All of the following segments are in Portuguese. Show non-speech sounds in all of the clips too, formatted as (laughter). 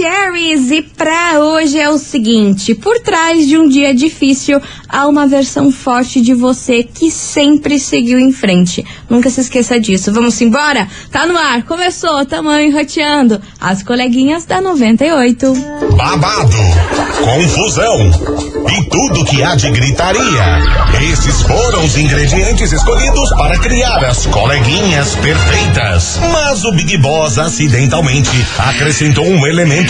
Maravicheries! E pra hoje é o seguinte: por trás de um dia difícil, há uma versão forte de você que sempre seguiu em frente. Nunca se esqueça disso. Vamos embora? Tá no ar, começou, tamanho roteando. As coleguinhas da 98. Babado, confusão e tudo que há de gritaria. Esses foram os ingredientes escolhidos para criar as coleguinhas perfeitas. Mas o Big Boss acidentalmente acrescentou um elemento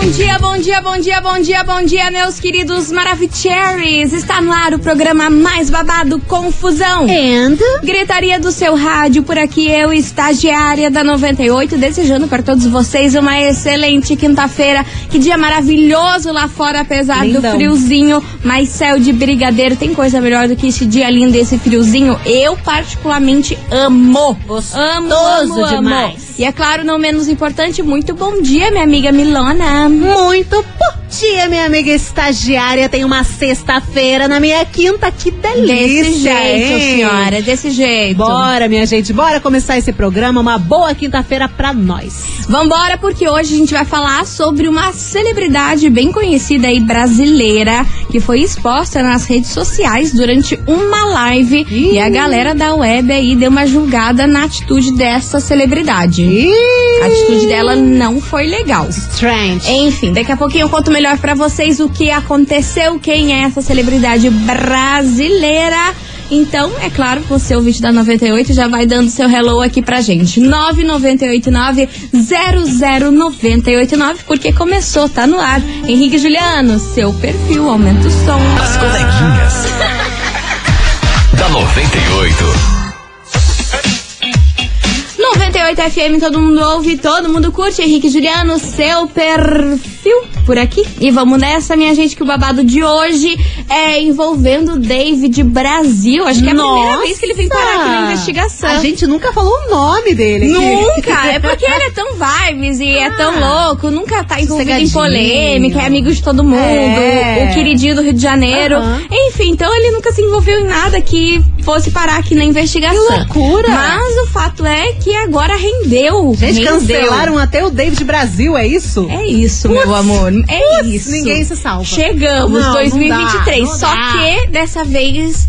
Bom dia, bom dia, bom dia, bom dia, bom dia, meus queridos Maravicheries! Está no ar o programa mais babado Confusão. And? Gritaria do seu rádio, por aqui eu, estagiária da 98, desejando para todos vocês uma excelente quinta-feira. Que dia maravilhoso lá fora, apesar do Lindão. friozinho, mas céu de brigadeiro. Tem coisa melhor do que esse dia lindo, esse friozinho? Eu, particularmente, amo. Gostoso amo, amo, amo. demais. E é claro, não menos importante, muito bom dia, minha amiga Milona. Muito bom dia, minha amiga estagiária. Tem uma sexta-feira na minha quinta. Que delícia, Desse jeito, hein? senhora, desse jeito. Bora, minha gente, bora começar esse programa. Uma boa quinta-feira pra nós. Vambora, porque hoje a gente vai falar sobre uma celebridade bem conhecida aí brasileira que foi exposta nas redes sociais durante uma live Ih. e a galera da web aí deu uma julgada na atitude dessa celebridade. A atitude dela não foi legal. Strange. Enfim, daqui a pouquinho eu conto melhor pra vocês o que aconteceu, quem é essa celebridade brasileira. Então, é claro, você, o vídeo da 98, já vai dando seu hello aqui pra gente. 9989-00989, porque começou, tá no ar. Henrique Juliano, seu perfil, aumenta o som. As coleguinhas. (laughs) da 98. 98 FM, todo mundo ouve, todo mundo curte. Henrique Juliano, seu perfil por aqui. E vamos nessa, minha gente, que o babado de hoje é envolvendo o David Brasil. Acho que é a primeira Nossa! vez que ele vem parar aqui na investigação. A gente nunca falou o nome dele. aqui. Nunca! (laughs) É porque ele é tão vibes e é tão louco, nunca tá envolvido em polêmica, é amigo de todo mundo, É. o queridinho do Rio de Janeiro. Aham. Enfim, então ele nunca se envolveu em nada que fosse parar aqui na investigação. Que loucura! Mas o fato é que agora rendeu. Gente, rendeu. cancelaram até o David Brasil, é isso? É isso, meu amor. É isso. Ninguém se salva. Chegamos, Não, não 2023. dá, não Só dá. que dessa vez.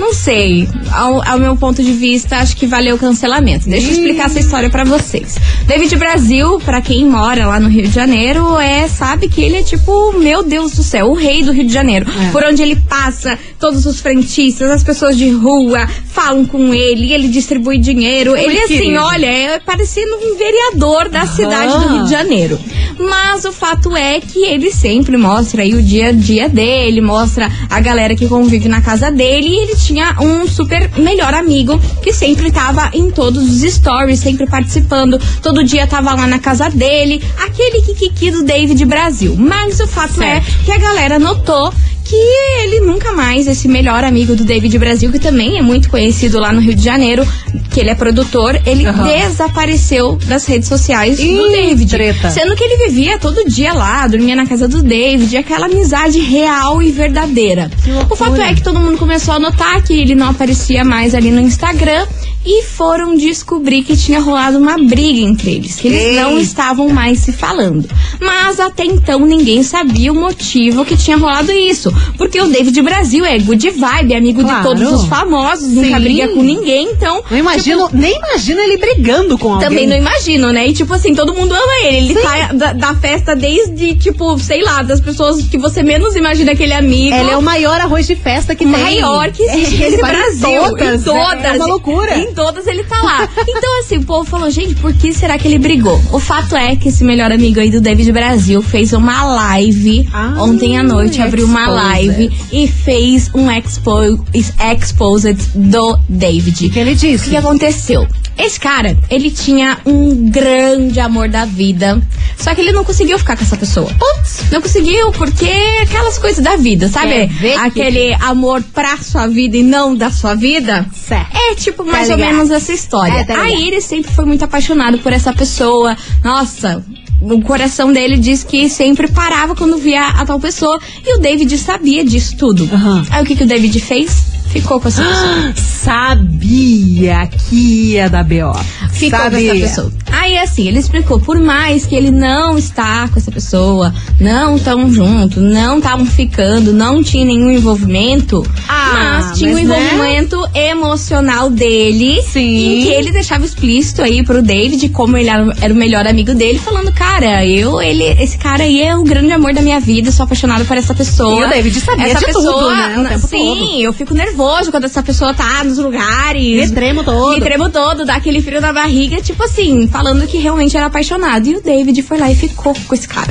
Não sei, ao, ao meu ponto de vista, acho que valeu o cancelamento. Deixa eu explicar essa história pra vocês. David Brasil, pra quem mora lá no Rio de Janeiro, é sabe que ele é tipo, meu Deus do céu, o rei do Rio de Janeiro. É. Por onde ele passa, todos os frentistas, as pessoas de rua falam com ele, ele distribui dinheiro. ele assim, querido. olha, é parecendo um vereador da cidade do Rio de Janeiro. Mas o fato é que ele sempre mostra aí o dia a dia dele, mostra a galera que convive na casa dele e ele tinha um super melhor amigo que sempre tava em todos os stories, sempre participando, todo dia tava lá na casa dele, aquele kikiki do David Brasil. Mas o fato Certo. é que a galera notou que ele nunca mais, esse melhor amigo do David Brasil, que também é muito conhecido lá no Rio de Janeiro, que ele é produtor, ele Aham. desapareceu das redes sociais do Ih, David. treta. Sendo que ele vivia todo dia lá, dormia na casa do David, aquela amizade real e verdadeira. O fato é que todo mundo começou a notar que ele não aparecia mais ali no Instagram e foram descobrir que tinha rolado uma briga entre eles, que eles não Eita. estavam mais se falando. Mas até então ninguém sabia o motivo que tinha rolado isso. Porque o David Brasil é good vibe, amigo Claro. de todos os famosos, nunca Sim. briga com ninguém, então. Não imagino, nem imagino ele brigando com alguém. Também não imagino, né? E tipo assim, todo mundo ama ele. Ele tá da, da festa desde, tipo, sei lá, das pessoas que você menos imagina aquele amigo. Ele é o maior arroz de festa que o tem. maior que existe É, nesse vai em Brasil. Todas, em todas. É uma loucura. Em todas ele tá lá. Então, assim, o povo falou, gente, por que será que ele brigou? O fato é que esse melhor amigo aí do David Brasil fez uma live Ah, ontem à noite, abriu uma live e fez um expo, exposed do David. O que ele O disse? que aconteceu? Esse cara, ele tinha um grande amor da vida, só que ele não conseguiu ficar com essa pessoa. Putz. Não conseguiu, porque aquelas coisas da vida, sabe? Ver que- Aquele amor pra sua vida e não da sua vida. Certo. É tipo mais ou ligado. menos essa história. É, tá. Aí ele sempre foi muito apaixonado por essa pessoa. Nossa, o coração dele diz que sempre parava quando via a tal pessoa. E o David sabia disso tudo. Aham. Aí o que, que o David fez? Ficou com essa pessoa. (gasps) Sabia que ia dar B.O. Ficou Sabia. com essa pessoa. Aí assim, ele explicou, por mais que ele não está com essa pessoa, não estão junto, não estavam ficando, não tinha nenhum envolvimento, Ah, mas tinha mas, um né? envolvimento emocional dele, Sim. em que ele deixava explícito aí pro David como ele era, era o melhor amigo dele, falando, cara, eu, ele, esse cara aí é o grande amor da minha vida, sou apaixonado por essa pessoa. E o David sabia essa de pessoa, tudo, né, o tempo sim, todo. eu fico nervoso quando essa pessoa tá nos lugares. Me tremo todo. Me tremo todo, dá aquele frio na barriga, tipo assim, falando que realmente era apaixonado. E o David foi lá e ficou com esse cara.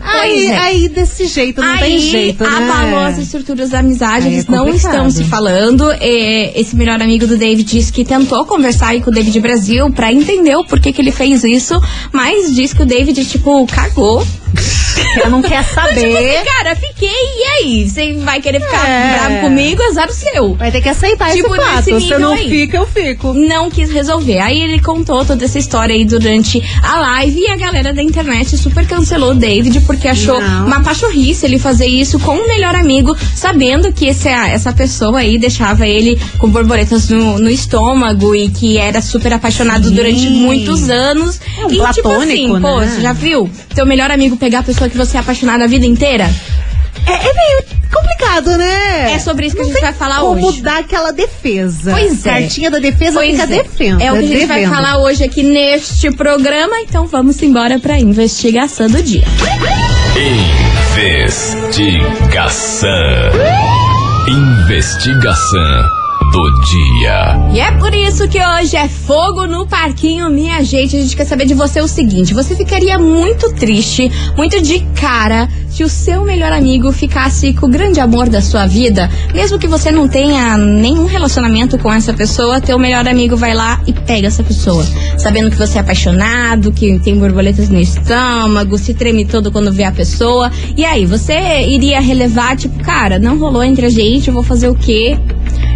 Aí, é. aí desse jeito, não Aí tem jeito, né? abalou as estruturas da amizade, Aí é eles não complicado. estão se falando. É, esse melhor amigo do David disse que tentou conversar aí com o David Brasil pra entender o porquê que ele fez isso, mas diz que o David, tipo, cagou. (laughs) (laughs) Eu não quer Tipo saber. assim, cara, fiquei, e aí? Você vai querer ficar É. bravo comigo? Azar o seu. Vai ter que aceitar Tipo, esse fato. Se eu nível não aí. fica, eu fico. não quis resolver. Aí ele contou toda essa história aí durante a live e a galera da internet super cancelou o David porque achou Não. uma pachorrice ele fazer isso com o melhor amigo, sabendo que esse, essa pessoa aí deixava ele com borboletas no, no estômago e que era super apaixonado Sim. durante muitos anos. É um e tipo assim, platônico, pô, né? você já viu? Teu melhor amigo pegar a pessoa que você é apaixonada a vida inteira? É, é meio complicado, né? É sobre isso que a Não gente tem vai falar como hoje. dar aquela defesa. Pois é. Cartinha da defesa Pois fica é. defenda. É o que a gente vai falar hoje aqui neste programa, então vamos embora pra investigação do dia. Investigação. Investigação do dia. E é por isso que hoje é fogo no parquinho, minha gente. A gente quer saber de você o seguinte: você ficaria muito triste, muito de cara, se o seu melhor amigo ficasse com o grande amor da sua vida, mesmo que você não tenha nenhum relacionamento com essa pessoa, teu melhor amigo vai lá e pega essa pessoa, sabendo que você é apaixonado, que tem borboletas no estômago, se treme todo quando vê a pessoa. E aí, você iria relevar, tipo, cara, não rolou entre a gente, eu vou fazer o quê?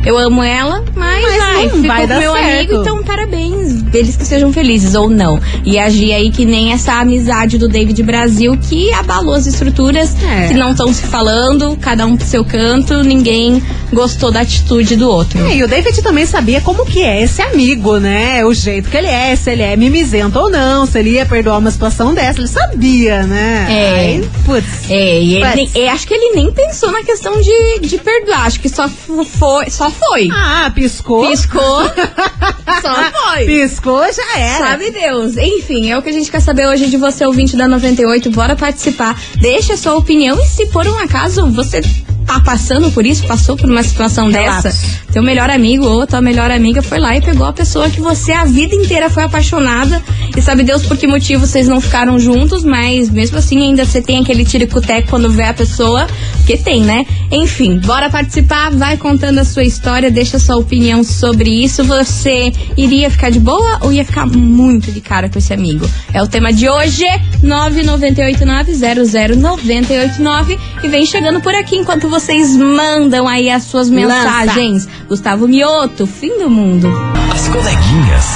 Eu amo ela, mas, Mas ai, não vai dar meu certo. amigo, então parabéns. Eles que sejam felizes ou não. E agir aí que nem essa amizade do David Brasil que abalou as estruturas, É. que não estão se falando, cada um pro seu canto, ninguém gostou da atitude do outro. É, e o David também sabia como que é esse amigo, né? O jeito que ele é, se ele é mimizento ou não, se ele ia perdoar uma situação dessa, ele sabia, né? É. Aí, putz. É, e ele é, acho que ele nem pensou na questão de, de perdoar. Acho que só foi. Só foi. Ah, piscou. Piscou, (laughs) só foi. Piscou, já era. Sabe Deus. Enfim, é o que a gente quer saber hoje de você, ouvinte da 98. Bora participar. Deixa a sua opinião e se por um acaso você tá passando por isso, passou por uma situação Relatos. dessa, teu melhor amigo ou tua melhor amiga foi lá e pegou a pessoa que você a vida inteira foi apaixonada e sabe Deus por que motivo vocês não ficaram juntos, mas mesmo assim ainda você tem aquele tiricuteco quando vê a pessoa, que tem, né? Enfim, bora participar, vai contando a sua história, deixa a sua opinião sobre isso. Você iria ficar de boa ou ia ficar muito de cara com esse amigo? É o tema de hoje, 998900989 e vem chegando por aqui enquanto vocês mandam aí as suas mensagens. Gustavo Mioto, fim do mundo. As coleguinhas.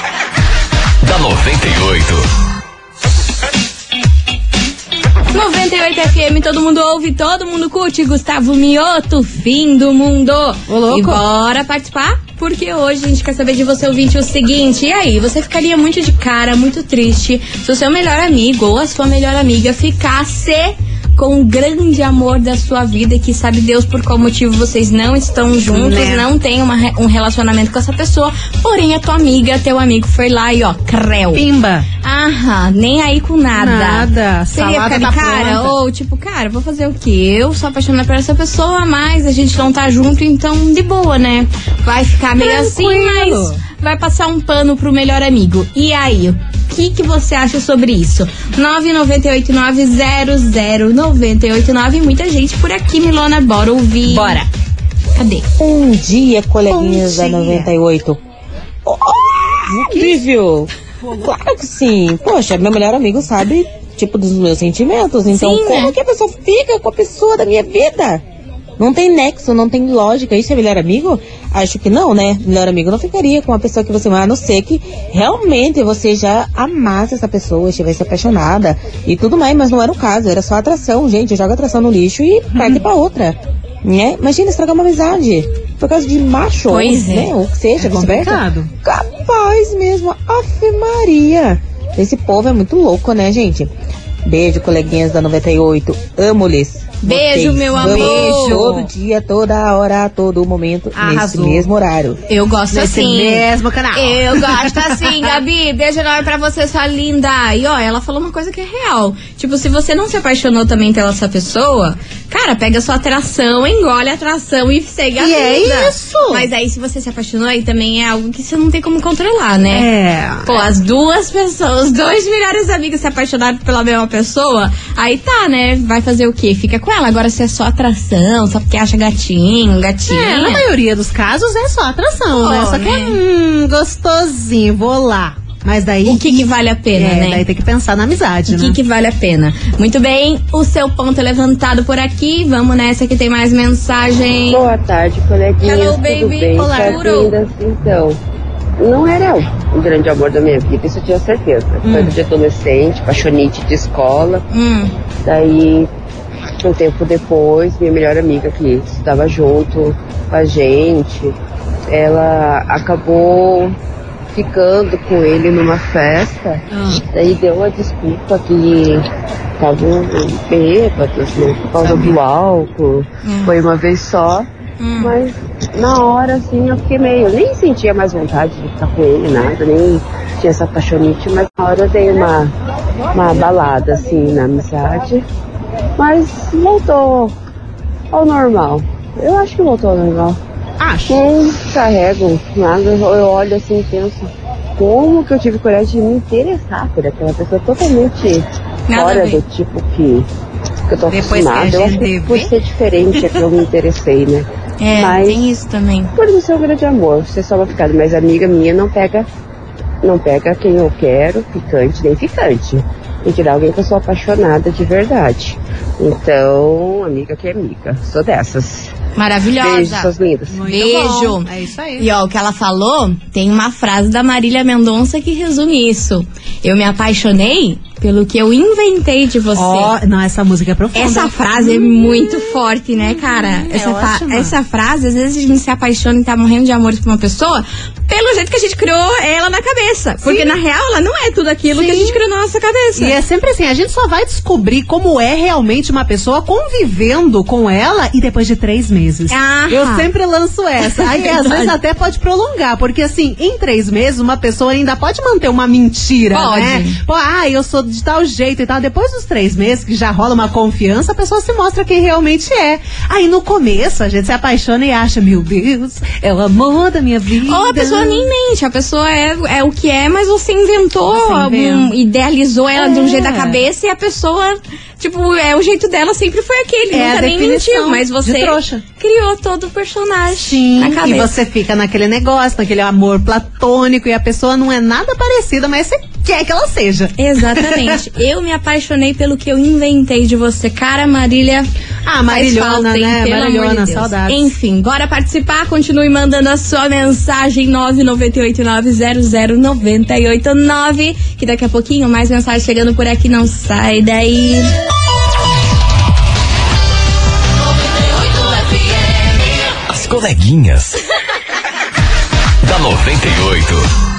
(laughs) da 98. 98 FM, todo mundo ouve, todo mundo curte. Gustavo Mioto, fim do mundo. Ô, louco. E bora participar? Porque hoje a gente quer saber de você, ouvinte, o seguinte. E aí, você ficaria muito de cara, muito triste, se o seu melhor amigo ou a sua melhor amiga ficasse com o grande amor da sua vida, que sabe Deus por qual motivo vocês não estão juntos, Né? não tem uma um relacionamento com essa pessoa, porém a tua amiga, teu amigo foi lá e ó, creu. Pimba. Aham, nem aí com nada. Nada. Você ia Salada ficar tá cara? pronta. Ou tipo, cara, vou fazer o quê? Eu sou apaixonada por essa pessoa, mas a gente não tá junto, então de boa, né? Vai ficar meio assim, Tranquilo. mas vai passar um pano pro melhor amigo. E aí, o que, que você acha sobre isso? 998900989. Muita gente por aqui, Milona, bora ouvir. Bora. Cadê? Bom dia, coleguinhas Bom da dia. 98. Oh, incrível! Claro que sim. Poxa, meu melhor amigo sabe, tipo, dos meus sentimentos. Então, Sim, como né? que a pessoa fica com a pessoa da minha vida? Não tem nexo, não tem lógica. Isso é melhor amigo? Acho que não, né? Melhor amigo não ficaria com uma pessoa que você ama, a não ser que realmente você já amasse essa pessoa, estivesse apaixonada e tudo mais, mas não era o caso, era só atração, gente. Joga atração no lixo e parte pra outra. Né? Imagina estragar uma amizade por causa de macho, Pois é. né? Ou que seja, É conversa. complicado. Capaz mesmo, Ave Maria. Esse povo é muito louco, né, gente? Beijo, coleguinhas da 98. Amo-lhes. Beijo, Vocês. meu amor. Todo dia, toda hora, todo momento, Arrasou. nesse mesmo horário. Eu gosto Nesse assim. mesmo canal. Eu gosto (laughs) assim, Gabi. Beijo enorme pra você, sua linda. E ó, ela falou uma coisa que é real. Tipo, se você não se apaixonou também pela essa pessoa, cara, pega sua atração, engole a atração e segue a E é isso. Mas aí, se você se apaixonou, aí também é algo que você não tem como controlar, né? É. Pô, as duas pessoas, os (laughs) dois melhores amigos se apaixonaram pela mesma pessoa, aí tá, né? Vai fazer o quê? Fica com ela. Agora, se é só atração, só porque acha gatinho, gatinha. É, na maioria dos casos é só atração, né? Oh, Só que é, né? hum, gostosinho, vou lá. Mas daí. O que, que vale a pena, é, né? daí tem que pensar na amizade, O né? que, que vale a pena? Muito bem, o seu ponto é levantado por aqui. Vamos nessa que tem mais mensagem. Boa tarde, coleguinhas. Hello, Tudo baby. bem? Olá, Tá lindas? Então, não era o grande amor da minha vida, isso eu tinha certeza. Foi de adolescente, paixonite de escola. Hum, Daí, um tempo depois, minha melhor amiga que estava junto com a gente, ela acabou ficando com ele numa festa. Daí deu uma desculpa que estavam bêbados, né? Por causa do álcool. Foi uma vez só. hum. Mas na hora, assim, eu fiquei meio. Nem sentia mais vontade de ficar com ele, nada, nem tinha essa paixonite, mas na hora eu dei uma, uma balada, assim, na amizade. Mas voltou ao normal. Eu acho que voltou ao normal. Acho. Não carrego nada, eu olho assim e penso. Como que eu tive coragem de me interessar por aquela pessoa totalmente Nada fora do tipo que, que eu tô Depois acostumada. Eu acho que por ser diferente é que eu me interessei, né? É, Mas- tem isso também. Por não ser um grande amor, ser só uma ficada, mas amiga minha não pega, não pega quem eu quero, ficante nem ficante. Tem que dar alguém que eu sou apaixonada de verdade. Então, amiga que é amiga. Sou dessas. Maravilhosa. Beijo, suas lindas. Muito Beijo. bom. É isso aí. E ó, o que ela falou, tem uma frase da Marília Mendonça que resume isso. Eu me apaixonei pelo que eu inventei de você. Ó, não, essa música é profunda. Essa frase é muito forte, né, cara? essa, fa- ótima. essa frase, às vezes a gente se apaixona e tá morrendo de amor por uma pessoa pelo jeito que a gente criou ela na cabeça. Porque na real ela não é tudo aquilo que a Sim. gente criou na nossa cabeça. E é sempre assim, a gente só vai descobrir como é realmente uma pessoa convivendo com ela e depois de três meses. Ah. Eu sempre lanço essa. Aí às vezes até pode prolongar, porque assim, em três meses uma pessoa ainda pode manter uma mentira, Pode. né? Pô, ah, eu sou de tal jeito e tal. Depois dos três meses, que já rola uma confiança, a pessoa se mostra quem realmente é. Aí no começo a gente se apaixona e acha, meu Deus, é o amor da minha vida. Ou a pessoa nem mente, a pessoa é, é o que é, mas você inventou, Você inventa. idealizou ela de um É. jeito da cabeça e a pessoa, tipo, é o jeito dela sempre foi aquele. É nunca nem mentiu, mas você criou todo o personagem Sim, na e cabeça. você fica naquele negócio, naquele amor platônico e a pessoa não é nada parecida, mas você quer que ela seja. Exatamente. (laughs) eu me apaixonei pelo que eu inventei de você, cara Marília. Ah, Marilhona, né? Pelo amor Marilhona, de Deus. saudades. Enfim, bora participar. Continue mandando a sua mensagem 998900989, que daqui a pouquinho mais mensagem chegando por aqui. Não sai daí. As coleguinhas. (laughs) da 98.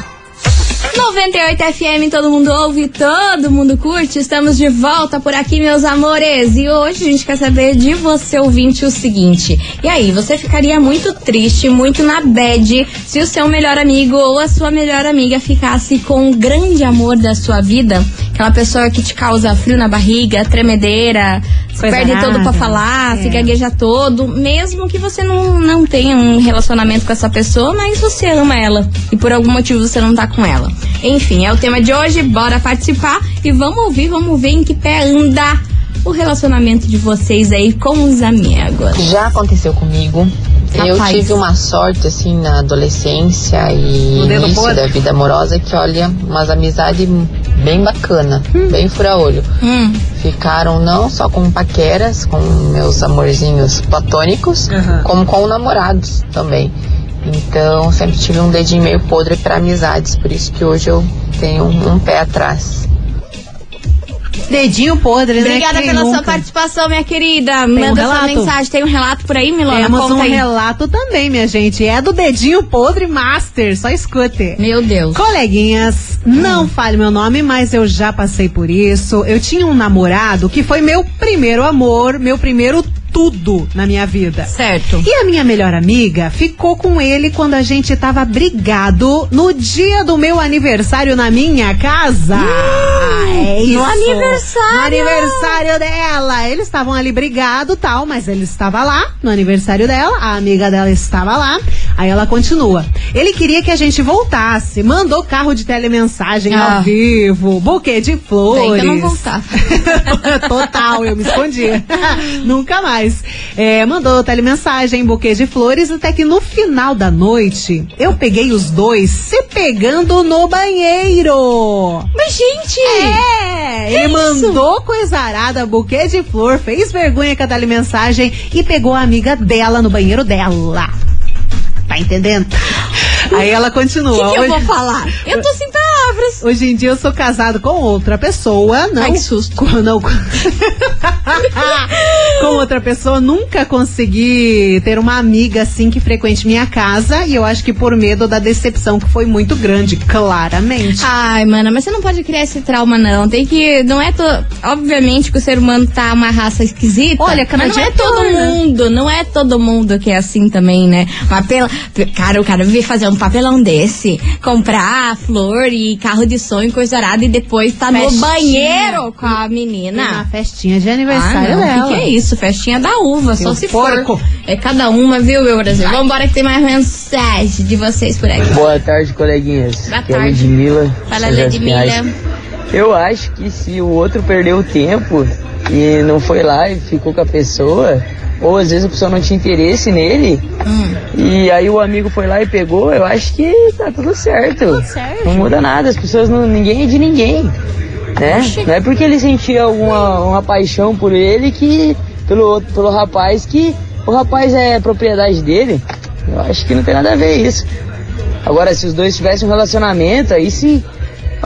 98 FM, todo mundo ouve, todo mundo curte. Estamos de volta por aqui, meus amores. E hoje a gente quer saber de você, ouvinte, o seguinte. E aí, você ficaria muito triste, muito na bad, se o seu melhor amigo ou a sua melhor amiga ficasse com o grande amor da sua vida? Aquela pessoa que te causa frio na barriga, tremedeira, se Coisa perde todo pra falar, se É. gagueja todo, mesmo que você não, não tenha um relacionamento com essa pessoa, mas você ama ela e por algum motivo você não tá com ela. Enfim, é o tema de hoje, bora participar e vamos ouvir, vamos ver em que pé anda o relacionamento de vocês aí com os amigos. Já aconteceu comigo. Eu Rapaz. tive uma sorte, assim, na adolescência e No dedo início podre? da vida amorosa que, olha, umas amizades bem bacana, bem fura-olho. Hum, Ficaram não só com paqueras, com meus amorzinhos platônicos, Aham. como com namorados também. Então, sempre tive um dedinho meio podre para amizades, por isso que hoje eu tenho um pé atrás. Dedinho podre, né? Obrigada Quem pela sua nunca? participação, minha querida. um Manda sua relato? mensagem. Tem um relato por aí, Milona? Temos Conta um aí. relato também, minha gente. É do Dedinho Podre Master. Só escute. Meu Deus. Coleguinhas, não fale meu nome, mas eu já passei por isso. Eu tinha um namorado que foi meu primeiro amor, meu primeiro tudo na minha vida. Certo. E a minha melhor amiga ficou com ele quando a gente tava brigado no dia do meu aniversário na minha casa. é isso. no aniversário. No aniversário dela. Eles estavam ali brigado tal, mas ele estava lá no aniversário dela, a amiga dela estava lá. Aí ela continua. Ele queria que a gente voltasse, mandou carro de telemensagem Ah. ao vivo, buquê de flores. Bem que eu não voltava. (laughs) Total, eu me escondia. (laughs) Nunca mais. É, mandou telemensagem, buquê de flores, até que no final da noite eu peguei os dois se pegando no banheiro. Mas, gente! É, ele mandou coisa arada, buquê de flor, fez vergonha com a telemensagem e pegou a amiga dela no banheiro dela. Tá entendendo? Aí ela O continua. que, que eu vou falar? Eu tô sem. Hoje em dia eu sou casado com outra pessoa, não. Ai, que susto. Com, não, (laughs) com, outra pessoa, nunca consegui ter uma amiga assim que frequente minha casa e eu acho que por medo da decepção que foi muito grande, claramente. Ai, mana, mas você não pode criar esse trauma, não. Tem que. Não é. To... Obviamente que o ser humano tá uma raça esquisita. Olha, mas não é é todo né? mundo. Não é todo mundo que é assim também, né? Papel. Cara, o cara veio fazer um papelão desse, comprar flor e carro de sonho, coisa arada, e depois tá no Festinha. banheiro com a Na menina. festinha de Ah, aniversário não. dela. O que, que é isso? Festinha da uva, só Seu se porco. for. É cada uma, viu, meu Brasil? Vambora que tem mais mensagem de vocês por aqui. Boa tarde, coleguinhas. Boa é tarde. Ludmilla. Fala, Ludmilla. Pinhais. Eu acho que se o outro perdeu tempo e não foi lá e ficou com a pessoa, ou às vezes a pessoa não tinha interesse nele, Hum. e aí o amigo foi lá e pegou, eu acho que tá tudo certo. certo. Não muda nada, as pessoas não. ninguém é de ninguém. Né? Não é porque ele sentia alguma uma paixão por ele que. Pelo, outro- pelo rapaz que o rapaz é propriedade dele. Eu acho que não tem nada a ver isso. Agora, se os dois tivessem um relacionamento, aí sim.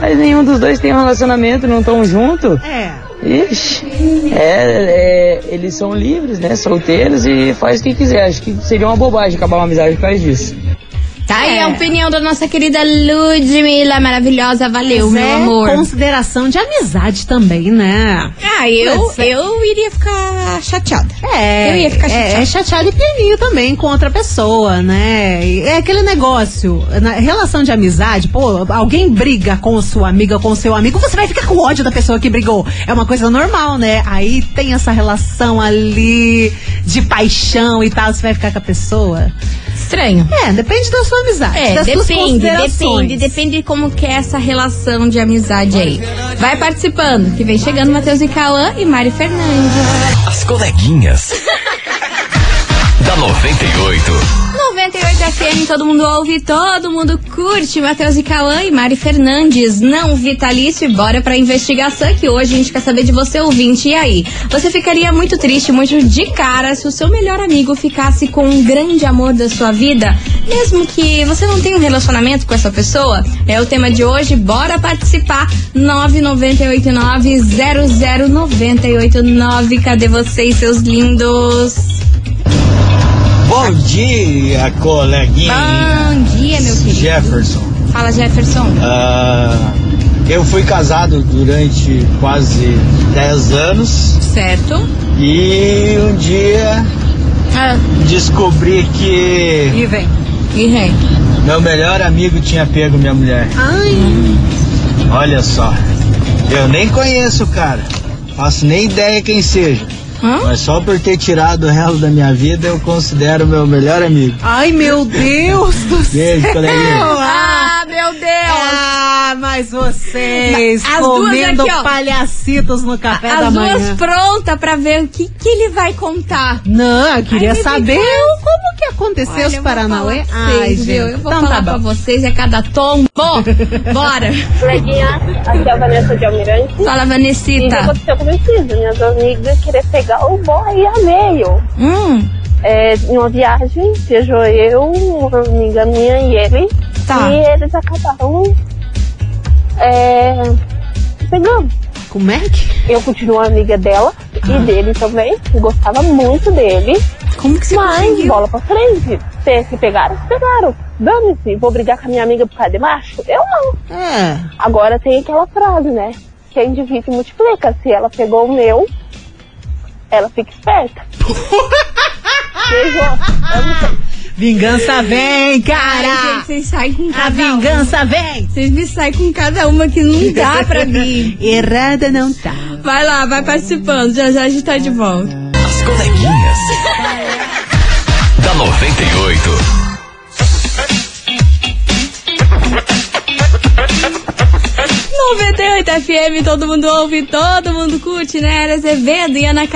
Mas nenhum dos dois tem um relacionamento, não estão juntos. É. Ixi, é, é, eles são livres, né? Solteiros e faz o que quiser. Acho que seria uma bobagem acabar uma amizade por causa disso. Tá aí É. a opinião da nossa querida Ludmilla, maravilhosa. Valeu, Mas meu é amor. consideração de amizade também, né? Ah, eu, Mas é- eu iria ficar chateada. É, Eu ia ficar é, chateada. é chateado e pianinho também com outra pessoa, né? É aquele negócio, na relação de amizade, pô, alguém briga com sua amiga, com seu amigo, você vai ficar com ódio da pessoa que brigou. É uma coisa normal, né? Aí tem essa relação ali de paixão e tal, você vai ficar com a pessoa. Estranho. É, depende da sua amizade, É, das depende, depende, depende de como que é essa relação de amizade aí. Vai participando, que vem chegando Matheus e Cauã e Mari Fernandes. As coleguinhas. (laughs) da 98. 98 FM, todo mundo ouve, todo mundo curte. Matheus e Cauã e Mari Fernandes, não vitalício. E bora pra investigação que hoje a gente quer saber de você, ouvinte. E aí? Você ficaria muito triste, muito de cara se o seu melhor amigo ficasse com um grande amor da sua vida, mesmo que você não tenha um relacionamento com essa pessoa? É o tema de hoje, bora participar. 998900989. Cadê vocês, seus lindos? Bom dia, coleguinha. Bom dia, meu querido. Jefferson. Fala, Jefferson. Ah, eu fui casado durante quase 10 anos Certo. e um dia Ah, descobri que E vem. e rei. meu melhor amigo tinha pego minha mulher. Ai, Olha só, eu nem conheço o cara, faço nem ideia quem seja. Hã? Mas só por ter tirado ela da minha vida, eu considero meu melhor amigo. Ai, meu Deus do (laughs) Beijo, céu! coleguinha. Ah, meu Deus! Ah, mas vocês As duas comendo aqui, ó. palhacitos no café As da duas manhã. prontas pra ver o que, que ele vai contar. Não, eu queria Ai, saber fica- como que aconteceu Olha, os Paranauê. pra vocês, viu? Eu vou então falar tá pra bom. vocês, é cada tombo. Bora! Coleguinha, aqui é a Vanessa de Almirante. Fala, E já Vanessita. aconteceu conhecido, minhas amigas querer pegar o boy a meio. Hum, É, em uma viagem, viajou eu, uma amiga minha e ele. Tá. E eles acabaram é, pegando. Como é que? Eu continuo amiga dela Ah. e dele também. Gostava muito dele. como que você Mas conseguiu? bola pra frente. Se, se pegaram, se pegaram. Dane-se, vou brigar com a minha amiga por causa de macho? Eu não. É. Agora tem aquela frase, né? Quem divide multiplica. Se ela pegou o meu, ela fica esperta. (laughs) Vingança vem, Ai, cara! gente, vocês saem com A cada uma. vingança vem! Vocês me saem com cada uma que não dá pra mim. (laughs) Errada não tá. Vai lá, vai participando. Já já a gente tá de volta. As coleguinhas. (laughs) da 98. 98 FM, todo mundo ouve, todo mundo curte, né? Era Azevedo e Ana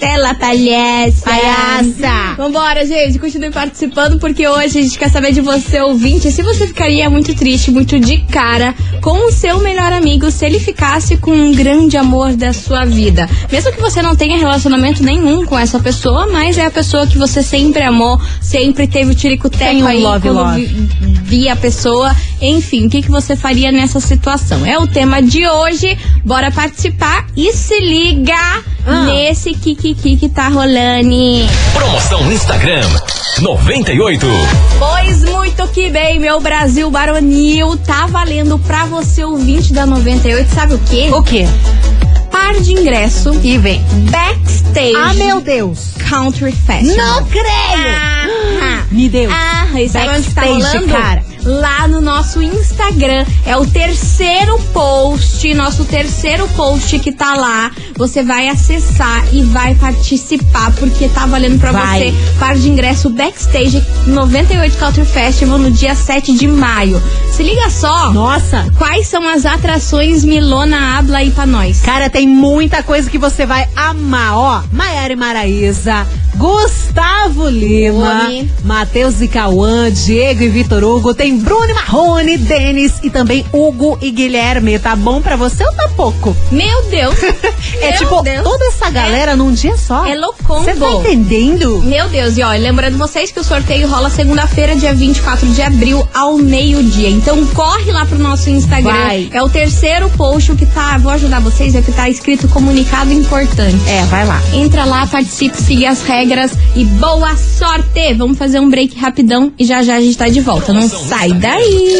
Castela, palhaça. Palhaça. Vambora, gente, continue participando, porque hoje a gente quer saber de você, ouvinte, se você ficaria muito triste, muito de cara com o seu melhor amigo se ele ficasse com um grande amor da sua vida. Mesmo que você não tenha relacionamento nenhum com essa pessoa, mas é a pessoa que você sempre amou, sempre teve o tirico-teco um aí love, quando love. vi- via a pessoa. Enfim, o que, que você faria nessa situação? É o tema de hoje. Bora participar e se liga Ah. nesse Kikiki que tá rolando. Promoção Instagram 98. Pois muito que bem, meu Brasil Baronil. Tá valendo pra você, ouvinte da 98, sabe o quê? O quê? Par de ingresso E vem. backstage Ah, meu Deus! Country Festival. Não creio! Ah, (gasps) Me deu. Ah, e sabe onde que tá Backstage, rolando? cara. Nosso Instagram. É o terceiro post, nosso terceiro post que tá lá. Você vai acessar e vai participar, porque tá valendo pra Vai. você par de ingresso backstage 98 Country Festival no dia 7 de maio. Se liga só. Nossa! Quais são as atrações Milona Habla aí pra nós? Cara, tem muita coisa que você vai amar, ó. Maiara e Maraísa, Gustavo Lima. Matheus e Cauã, Diego e Vitor Hugo, tem Bruno e Marrone, Denis e também Hugo e Guilherme. Tá bom pra você ou tá pouco? Meu Deus. (laughs) é Meu tipo, Deus. toda essa galera num dia só. É loucombo. Você tá entendendo? Meu Deus, e ó, lembrando vocês que o sorteio rola segunda-feira, dia 24 de abril, ao meio-dia. Então corre lá pro nosso Instagram. Vai. É o terceiro post que tá. Vou ajudar vocês, é que tá escrito comunicado importante. É, vai lá. Entra lá, participe, siga as regras e boa sorte! Vamos fazer um break rapidão e já já a gente tá de volta. Não sai daí!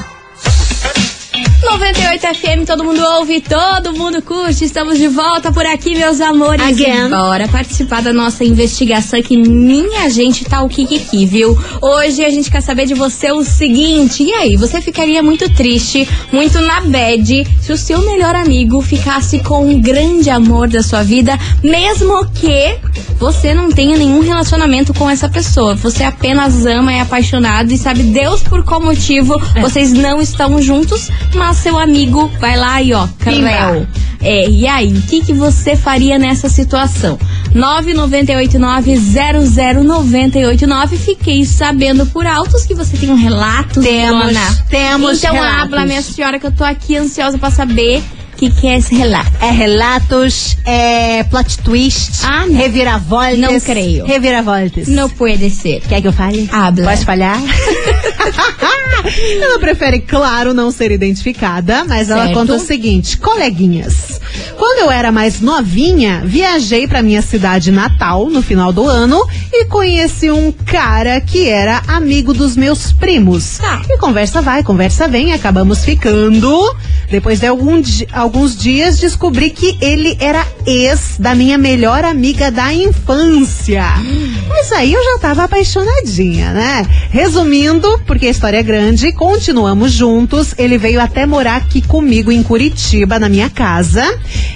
98 FM, todo mundo ouve, todo mundo curte. Estamos de volta por aqui, meus amores. Again. E Bora participar da nossa investigação que minha gente tá o Kikiki, viu? Hoje a gente quer saber de você o seguinte: e aí, você ficaria muito triste, muito na bad, se o seu melhor amigo ficasse com um grande amor da sua vida, mesmo que você não tenha nenhum relacionamento com essa pessoa. Você apenas ama, é apaixonado e sabe Deus por qual motivo vocês não estão juntos, mas seu amigo vai lá e ó, creu. É, e aí, o que, que você faria nessa situação? 998900989. Fiquei sabendo por altos que você tem um relato, Temos, Dona. temos Então relatos. habla, minha senhora, que eu tô aqui ansiosa pra saber o que, que é esse relato. É relatos, é plot twist, Ah, não. reviravoltas. Não creio. Reviravoltas. Não pode ser. Quer que eu fale? Habla. Pode falhar? (laughs) (laughs) ela prefere, claro, não ser identificada, mas ela Certo. conta o seguinte: coleguinhas. Quando eu era mais novinha, viajei pra minha cidade natal no final do ano e conheci um cara que era amigo dos meus primos. Tá. E conversa vai, conversa vem, acabamos ficando. Depois de algum alguns dias, descobri que ele era ex da minha melhor amiga da infância. Mas aí eu já tava apaixonadinha, né? Resumindo, porque a história é grande, continuamos juntos. Ele veio até morar aqui comigo em Curitiba, na minha casa.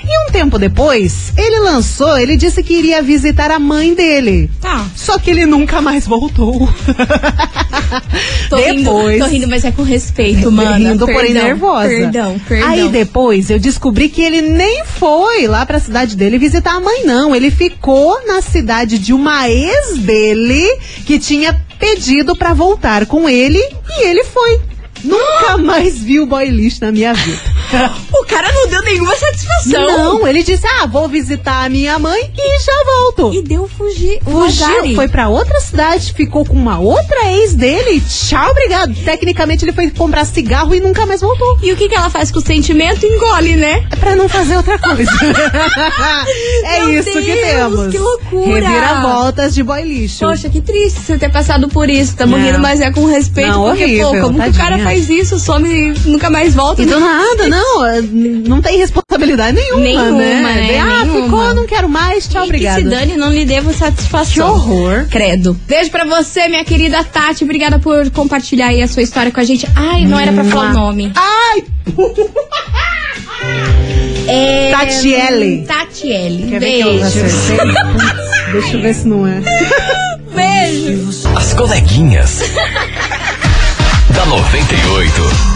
E um tempo depois, ele lançou, ele disse que iria visitar a mãe dele. Tá. Só que ele nunca mais voltou. (laughs) Tô depois. rindo, tô rindo, mas é com respeito, mano. Rindo, porém nervosa. Perdão, perdão. Aí depois eu descobri que ele nem foi lá pra cidade dele visitar a mãe, não. Ele ficou na cidade de uma ex dele que tinha pedido pra voltar com ele e ele foi. Nunca mais vi o boy lixo na minha vida. (laughs) O cara não deu nenhuma satisfação. Não, ele disse: Ah, vou visitar a minha mãe e já volto. E deu fugir. Fugiu, foi pra outra cidade, ficou com uma outra ex dele. Tchau, obrigado. Tecnicamente ele foi comprar cigarro e nunca mais voltou. E o que, que ela faz com o sentimento? Engole, né? É pra não fazer outra coisa. (laughs) é Meu isso que Deus, temos. que loucura. Reviravoltas de boy lixo. Poxa, que triste você ter passado por isso. Tamo Não. rindo, mas é com respeito. Não, porque, horrível, pô, como que o tadinha. cara faz isso? Some e nunca mais volta. E do nada, não, é, não tem responsabilidade nenhuma, Nenhuma, né? né? Ah, Nenhuma. ficou, não quero mais, tchau, obrigada. Que se dane, não lhe devo satisfação. Que horror. Credo. Beijo pra você, minha querida Tati. Obrigada por compartilhar aí a sua história com a gente. Ai, não era pra falar o nome. Ai! (laughs) É... Tatiele. Tatiele. Quer eu Beijo. (laughs) Deixa eu ver se não é. Beijo. As coleguinhas. (laughs) da 98.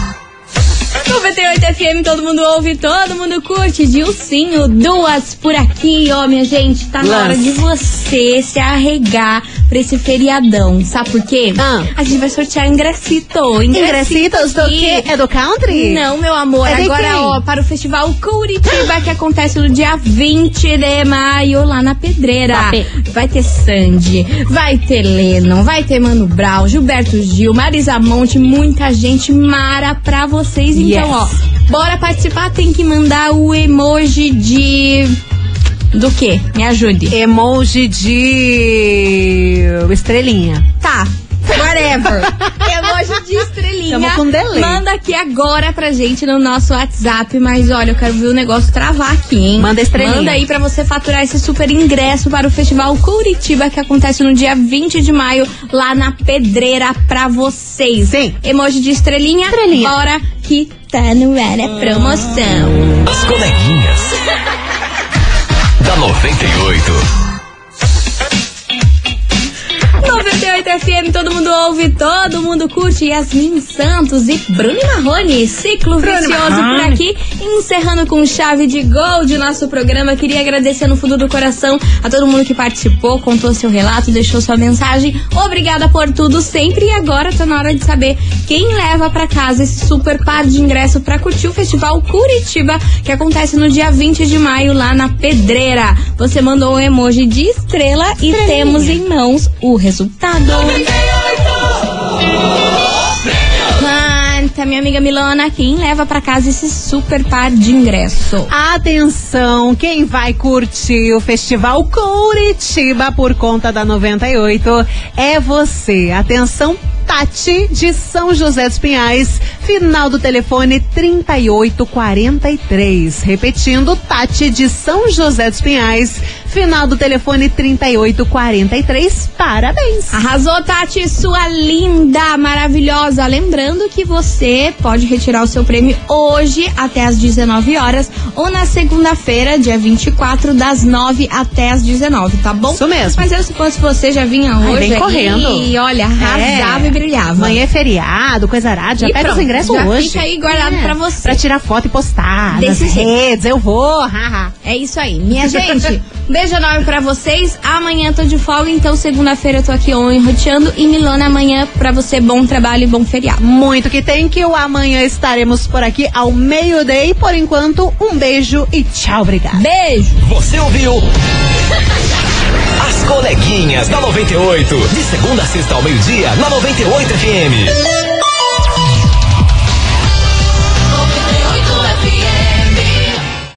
98 FM, todo mundo ouve, todo mundo curte. Dilcinho, duas por aqui, ó, minha gente. Tá na Lance. hora de você se arregar pra esse feriadão. Sabe por quê? Ah. A gente vai sortear ingrecito. Ingressitos do quê? É do country? Não, meu amor. É Agora, ó, para o Festival Curitiba, que acontece no dia 20 de maio, lá na Pedreira. Papê. Vai ter Sandy, vai ter Lennon, vai ter Mano Brown, Gilberto Gil, Marisa Monte, muita gente mara pra vocês. Então, Yes. ó, bora participar, tem que mandar o emoji de... Do quê? Me ajude. Emoji de estrelinha. Tá. Whatever. (laughs) Emoji de estrelinha. Tamo com delay. Manda aqui agora pra gente no nosso WhatsApp. Mas olha, eu quero ver o negócio travar aqui, hein? Manda estrelinha. Manda aí pra você faturar esse super ingresso para o Festival Curitiba, que acontece no dia 20 de maio, lá na Pedreira pra vocês. Sim. Emoji de estrelinha. Estrelinha. Bora que tá no ar a promoção. As coleguinhas. (laughs) da 98. 98 FM, todo mundo ouve, todo mundo curte. Yasmin Santos e Bruno Marrone. Ciclo vicioso por aqui. Encerrando com chave de gol de nosso programa. Queria agradecer no fundo do coração a todo mundo que participou, contou seu relato, deixou sua mensagem. Obrigada por tudo sempre. E agora tá na hora de saber quem leva pra casa esse super par de ingresso pra curtir o Festival Curitiba, que acontece no dia 20 de maio lá na Pedreira. Você mandou um emoji de estrela e temos em mãos o resultado. Canta, minha amiga Milona, quem leva pra casa esse super par de ingresso? Atenção, quem vai curtir o Festival Curitiba por conta da 98 é você. Atenção, Tati de São José dos Pinhais, final do telefone 3843. Repetindo, Tati de São José dos Pinhais, final do telefone 3843. Parabéns. Arrasou, Tati, sua linda, maravilhosa. Lembrando que você pode retirar o seu prêmio hoje até às 19 horas ou na segunda-feira, dia 24, das 9 até às 19, tá bom? Isso mesmo. Mas eu, se fosse você, já vinha hoje vem aí correndo. e olha, arrasava É. e brilhava. Amanhã é feriado, coisa arada. Já E pega os pronto, ingressos já hoje. fica aí guardado pra você. Pra tirar foto e postar Desse nas redes. Eu vou. É isso aí, minha (laughs) gente. Beijo enorme pra vocês. Amanhã tô de folga, então segunda-feira eu tô aqui on roteando e Milona amanhã pra você bom trabalho e bom feriado. Muito que tem que o amanhã estaremos por aqui ao meio-dia. E por enquanto, um beijo e tchau, obrigada. Beijo. Você ouviu? (laughs) As coleguinhas da 98. De segunda a sexta ao meio-dia, na 98 FM.